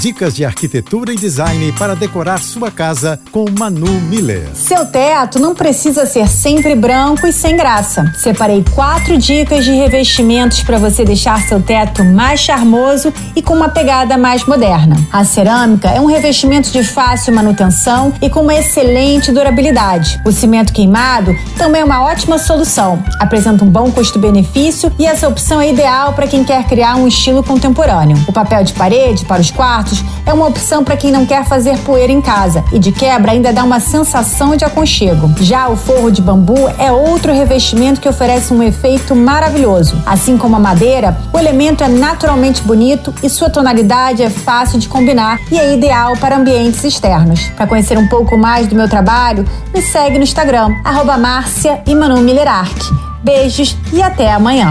Dicas de arquitetura e design para decorar sua casa com Manu Miller. Seu teto não precisa ser sempre branco e sem graça. Separei quatro dicas de revestimentos para você deixar seu teto mais charmoso e com uma pegada mais moderna. A cerâmica é um revestimento de fácil manutenção e com uma excelente durabilidade. O cimento queimado também é uma ótima solução. Apresenta um bom custo-benefício e essa opção é ideal para quem quer criar um estilo contemporâneo. O papel de parede para os quartos é uma opção para quem não quer fazer poeira em casa e de quebra ainda dá uma sensação de aconchego. Já o forro de bambu é outro revestimento que oferece um efeito maravilhoso. Assim como a madeira, o elemento é naturalmente bonito e sua tonalidade é fácil de combinar e é ideal para ambientes externos. Para conhecer um pouco mais do meu trabalho, me segue no Instagram, arroba Beijos e até amanhã.